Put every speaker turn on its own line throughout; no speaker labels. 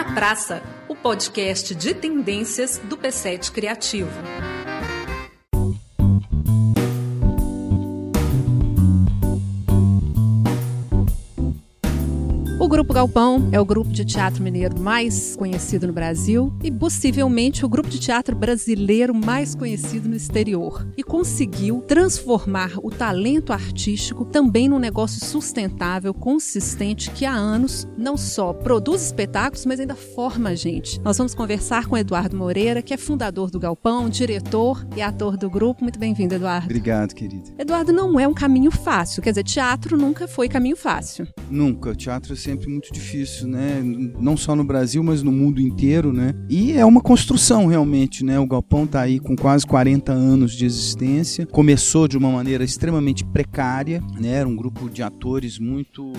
na Praça, o podcast de tendências do P7 Criativo. Grupo Galpão é o grupo de teatro mineiro mais conhecido no Brasil e possivelmente o grupo de teatro brasileiro mais conhecido no exterior. E conseguiu transformar o talento artístico também num negócio sustentável, consistente, que há anos não só produz espetáculos, mas ainda forma a gente. Nós vamos conversar com Eduardo Moreira, que é fundador do Galpão, diretor e ator do grupo. Muito bem-vindo, Eduardo.
Obrigado, querido.
Eduardo, não é um caminho fácil. Quer dizer, teatro nunca foi caminho fácil.
Nunca. O teatro sempre sempre muito difícil, né? Não só no Brasil, mas no mundo inteiro, né? E é uma construção realmente, né? O Galpão está aí com quase 40 anos de existência. Começou de uma maneira extremamente precária, né? Era um grupo de atores muito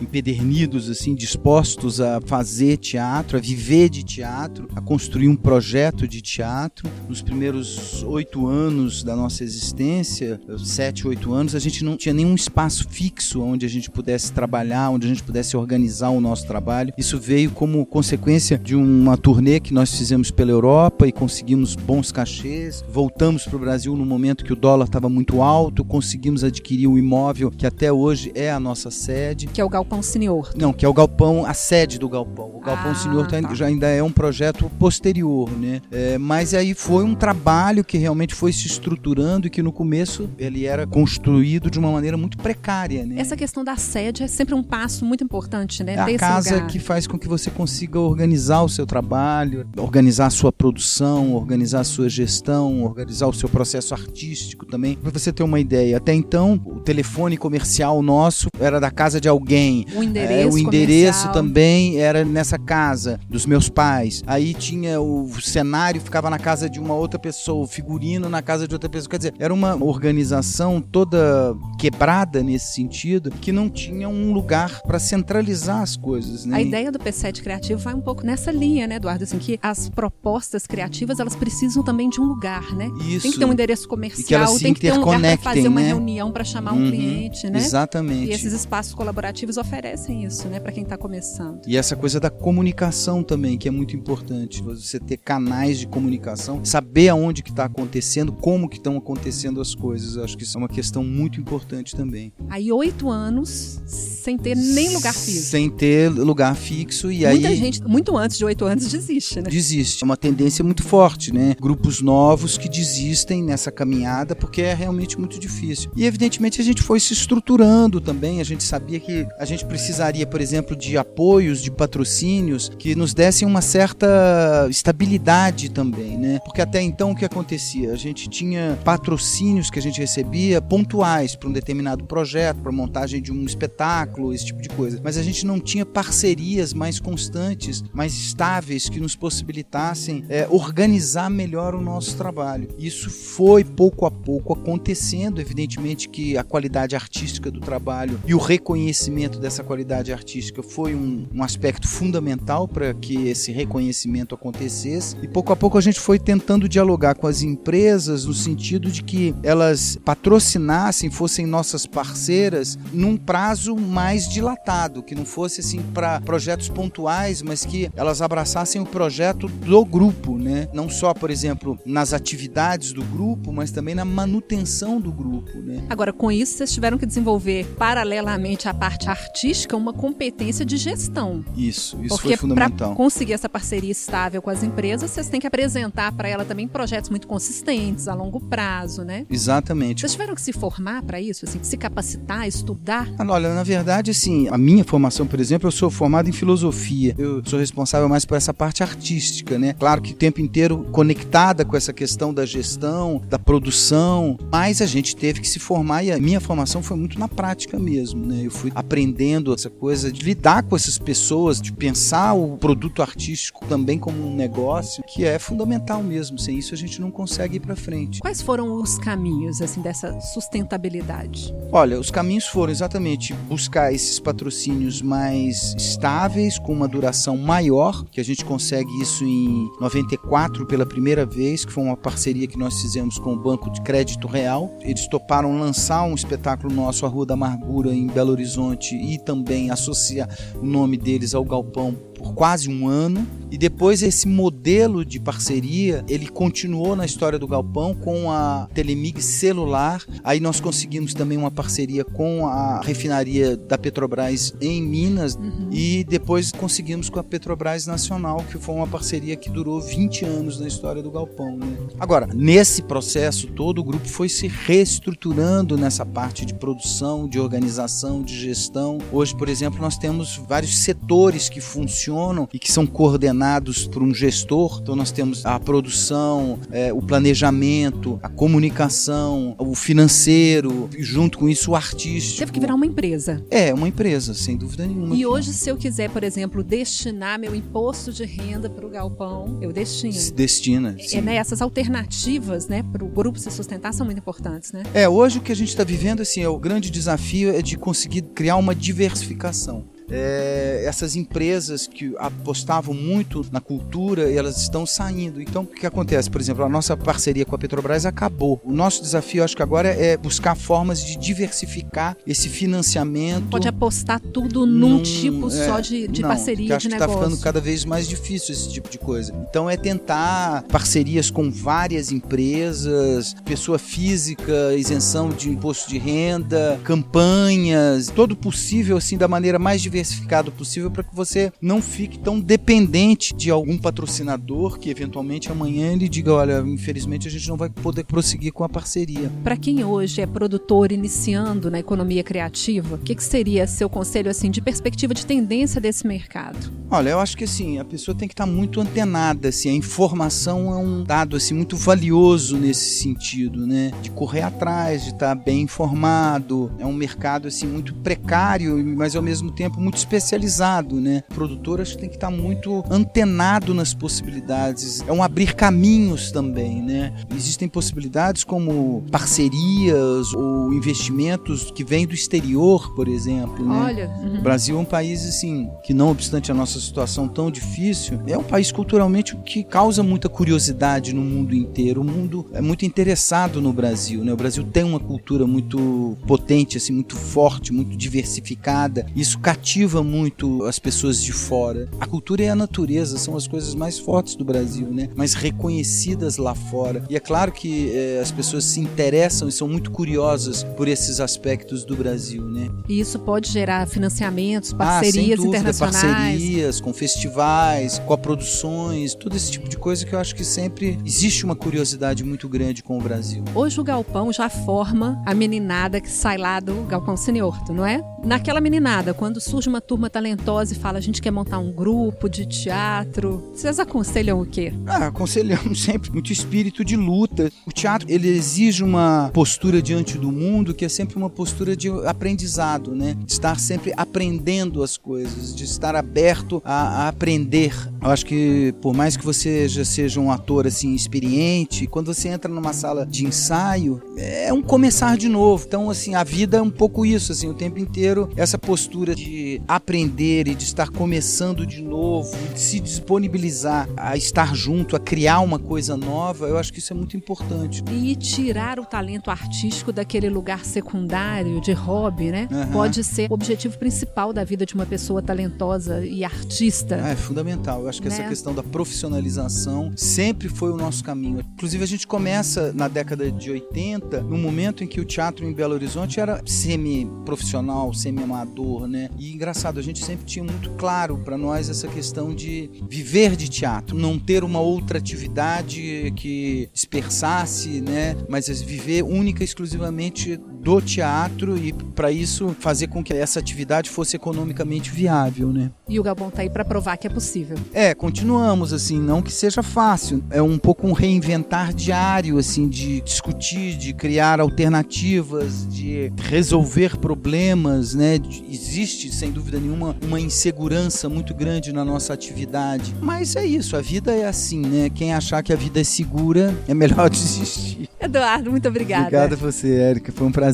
empedernidos, assim, dispostos a fazer teatro, a viver de teatro, a construir um projeto de teatro. Nos primeiros oito anos da nossa existência, sete, oito anos, a gente não tinha nenhum espaço fixo onde a gente pudesse trabalhar, onde a gente pudesse organizar organizar o nosso trabalho. Isso veio como consequência de uma turnê que nós fizemos pela Europa e conseguimos bons cachês. Voltamos para o Brasil no momento que o dólar estava muito alto, conseguimos adquirir o imóvel que até hoje é a nossa sede.
Que é o Galpão Senhor.
Não, que é o Galpão, a sede do Galpão. O Galpão ah, Senhor tá, tá. já ainda é um projeto posterior, né? É, mas aí foi um trabalho que realmente foi se estruturando e que no começo ele era construído de uma maneira muito precária, né?
Essa questão da sede é sempre um passo muito importante importante, né?
É a casa
lugar.
que faz com que você consiga organizar o seu trabalho, organizar a sua produção, organizar a sua gestão, organizar o seu processo artístico também. Para você ter uma ideia, até então o telefone comercial nosso era da casa de alguém.
O endereço, é,
o endereço também era nessa casa dos meus pais. Aí tinha o cenário ficava na casa de uma outra pessoa, o figurino na casa de outra pessoa. Quer dizer, era uma organização toda quebrada nesse sentido que não tinha um lugar para centralizar as coisas, né?
A ideia do P7 Criativo vai um pouco nessa linha, né, Eduardo? Assim, que as propostas criativas, elas precisam também de um lugar, né?
Isso.
Tem que ter um endereço comercial, que tem que ter um lugar para fazer uma né? reunião para chamar uhum, um cliente, né?
Exatamente.
E esses espaços colaborativos oferecem isso, né, para quem está começando.
E essa coisa da comunicação também, que é muito importante. Você ter canais de comunicação, saber aonde que está acontecendo, como que estão acontecendo as coisas. Eu acho que isso é uma questão muito importante também.
Aí oito anos sem ter nem lugar físico
sem ter lugar fixo e
Muita
aí...
gente, muito antes de oito anos, desiste, né?
Desiste. É uma tendência muito forte, né? Grupos novos que desistem nessa caminhada porque é realmente muito difícil. E evidentemente a gente foi se estruturando também, a gente sabia que a gente precisaria, por exemplo, de apoios, de patrocínios que nos dessem uma certa estabilidade também, né? Porque até então o que acontecia? A gente tinha patrocínios que a gente recebia pontuais para um determinado projeto, para montagem de um espetáculo, esse tipo de coisa. Mas a gente não tinha parcerias mais constantes, mais estáveis que nos possibilitassem é, organizar melhor o nosso trabalho. Isso foi pouco a pouco acontecendo, evidentemente que a qualidade artística do trabalho e o reconhecimento dessa qualidade artística foi um, um aspecto fundamental para que esse reconhecimento acontecesse. E pouco a pouco a gente foi tentando dialogar com as empresas no sentido de que elas patrocinassem, fossem nossas parceiras num prazo mais dilatado, que não fosse assim para projetos pontuais, mas que elas abraçassem o projeto do grupo, né? Não só, por exemplo, nas atividades do grupo, mas também na manutenção do grupo, né?
Agora, com isso, vocês tiveram que desenvolver paralelamente à parte artística uma competência de gestão.
Isso, isso
Porque
foi fundamental.
Para conseguir essa parceria estável com as empresas, vocês têm que apresentar para ela também projetos muito consistentes a longo prazo, né?
Exatamente.
Vocês tiveram que se formar para isso, assim, se capacitar, estudar?
Ah, olha, na verdade, assim, a minha formação formação, por exemplo, eu sou formado em filosofia. Eu sou responsável mais por essa parte artística, né? Claro que o tempo inteiro conectada com essa questão da gestão, da produção, mas a gente teve que se formar e a minha formação foi muito na prática mesmo, né? Eu fui aprendendo essa coisa de lidar com essas pessoas, de pensar o produto artístico também como um negócio, que é fundamental mesmo. Sem isso a gente não consegue ir para frente.
Quais foram os caminhos assim dessa sustentabilidade? Atividade?
Olha, os caminhos foram exatamente buscar esses patrocínios mais estáveis, com uma duração maior, que a gente consegue isso em 94 pela primeira vez, que foi uma parceria que nós fizemos com o Banco de Crédito Real. Eles toparam lançar um espetáculo nosso, A Rua da Amargura, em Belo Horizonte, e também associar o nome deles ao Galpão por quase um ano e depois esse modelo de parceria ele continuou na história do Galpão com a Telemig celular. Aí nós conseguimos também uma parceria com a refinaria da Petrobras em Minas uhum. e depois conseguimos com a Petrobras Nacional, que foi uma parceria que durou 20 anos na história do Galpão. Né? Agora, nesse processo todo o grupo foi se reestruturando nessa parte de produção, de organização, de gestão. Hoje, por exemplo, nós temos vários setores que funcionam funcionam e que são coordenados por um gestor. Então nós temos a produção, é, o planejamento, a comunicação, o financeiro, junto com isso o artístico.
Teve que virar uma empresa.
É, uma empresa, sem dúvida nenhuma.
E hoje, se eu quiser, por exemplo, destinar meu imposto de renda para o galpão, eu destino. Se
destina.
É, né, essas alternativas né, para o grupo se sustentar são muito importantes, né?
É, hoje o que a gente está vivendo, assim, é o grande desafio é de conseguir criar uma diversificação é, essas empresas que apostavam muito na cultura, elas estão saindo. Então, o que acontece? Por exemplo, a nossa parceria com a Petrobras acabou. O nosso desafio, acho que agora é buscar formas de diversificar esse financiamento.
Pode apostar tudo num, num tipo é, só de, de não, parceria
acho
de
que
negócio.
Está ficando cada vez mais difícil esse tipo de coisa. Então, é tentar parcerias com várias empresas, pessoa física, isenção de imposto de renda, campanhas, todo possível assim da maneira mais diversificada diversificado possível para que você não fique tão dependente de algum patrocinador que eventualmente amanhã ele diga, olha, infelizmente a gente não vai poder prosseguir com a parceria.
Para quem hoje é produtor iniciando na economia criativa, o que, que seria seu conselho assim de perspectiva de tendência desse mercado?
Olha, eu acho que assim, a pessoa tem que estar tá muito antenada, assim, a informação é um dado assim muito valioso nesse sentido, né? De correr atrás, de estar tá bem informado. É um mercado assim muito precário, mas ao mesmo tempo muito muito especializado, né? O produtor acho que tem que estar muito antenado nas possibilidades. É um abrir caminhos também, né? Existem possibilidades como parcerias ou investimentos que vêm do exterior, por exemplo. Né?
Olha,
uhum. o Brasil é um país assim que não obstante a nossa situação tão difícil, é um país culturalmente que causa muita curiosidade no mundo inteiro. O mundo é muito interessado no Brasil, né? O Brasil tem uma cultura muito potente, assim, muito forte, muito diversificada. Isso cativa cativa muito as pessoas de fora. A cultura e a natureza são as coisas mais fortes do Brasil, né? Mais reconhecidas lá fora. E é claro que é, as pessoas se interessam e são muito curiosas por esses aspectos do Brasil, né?
E isso pode gerar financiamentos, parcerias ah, dúvida, internacionais.
Parcerias com festivais, com produções, todo esse tipo de coisa que eu acho que sempre existe uma curiosidade muito grande com o Brasil.
Hoje o Galpão já forma a meninada que sai lá do Galpão Seniorto, não é? Naquela meninada, quando surge uma turma talentosa e fala: a gente quer montar um grupo de teatro. Vocês aconselham o quê?
Ah, aconselhamos sempre muito espírito de luta. O teatro ele exige uma postura diante do mundo que é sempre uma postura de aprendizado, né? De estar sempre aprendendo as coisas, de estar aberto a, a aprender. Eu acho que por mais que você já seja um ator assim experiente, quando você entra numa sala de ensaio, é um começar de novo. Então assim, a vida é um pouco isso, assim, o tempo inteiro essa postura de aprender e de estar começando de novo, de se disponibilizar a estar junto, a criar uma coisa nova, eu acho que isso é muito importante.
E tirar o talento artístico daquele lugar secundário, de hobby, né? Uhum. Pode ser o objetivo principal da vida de uma pessoa talentosa e artista.
É, fundamental. Eu acho que né? essa questão da profissionalização sempre foi o nosso caminho. Inclusive, a gente começa na década de 80, no momento em que o teatro em Belo Horizonte era semi-profissional, semi-amador, né? E engraçado, a gente sempre tinha muito claro para nós essa questão de viver de teatro, não ter uma outra atividade que dispersasse, né? Mas viver única e exclusivamente do teatro e para isso fazer com que essa atividade fosse economicamente viável, né?
E o Gabon tá aí para provar que é possível.
É, continuamos assim, não que seja fácil, é um pouco um reinventar diário assim de discutir, de criar alternativas, de resolver problemas, né? Existe sem dúvida nenhuma uma insegurança muito grande na nossa atividade, mas é isso, a vida é assim, né? Quem achar que a vida é segura é melhor desistir.
Eduardo, muito obrigada.
Obrigado a você, Érica, foi um prazer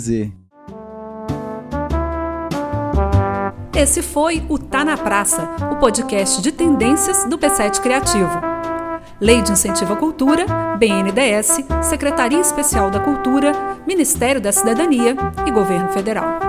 esse foi o Tá na Praça, o podcast de tendências do P7 Criativo. Lei de Incentivo à Cultura, BNDS, Secretaria Especial da Cultura, Ministério da Cidadania e Governo Federal.